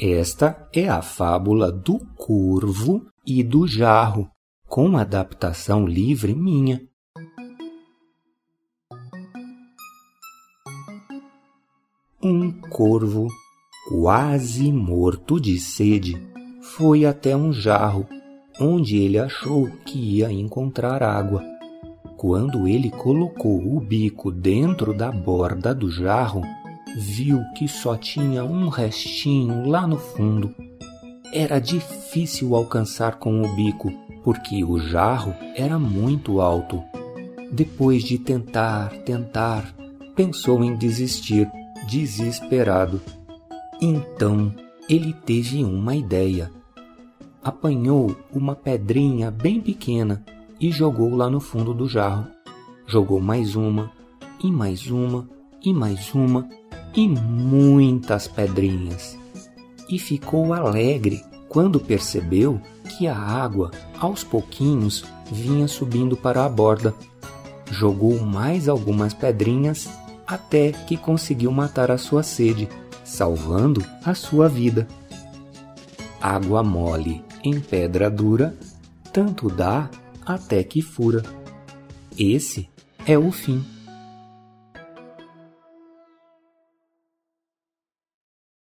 Esta é a fábula do corvo e do jarro, com adaptação livre minha. Um corvo, quase morto de sede, foi até um jarro, onde ele achou que ia encontrar água. Quando ele colocou o bico dentro da borda do jarro, viu que só tinha um restinho lá no fundo. Era difícil alcançar com o bico, porque o jarro era muito alto. Depois de tentar, tentar, pensou em desistir, desesperado. Então ele teve uma ideia. Apanhou uma pedrinha bem pequena e jogou lá no fundo do jarro. Jogou mais uma, e mais uma, e mais uma, e muitas pedrinhas. E ficou alegre quando percebeu que a água, aos pouquinhos, vinha subindo para a borda. Jogou mais algumas pedrinhas até que conseguiu matar a sua sede, salvando a sua vida. Água mole em pedra dura, tanto dá até que fura. Esse é o fim.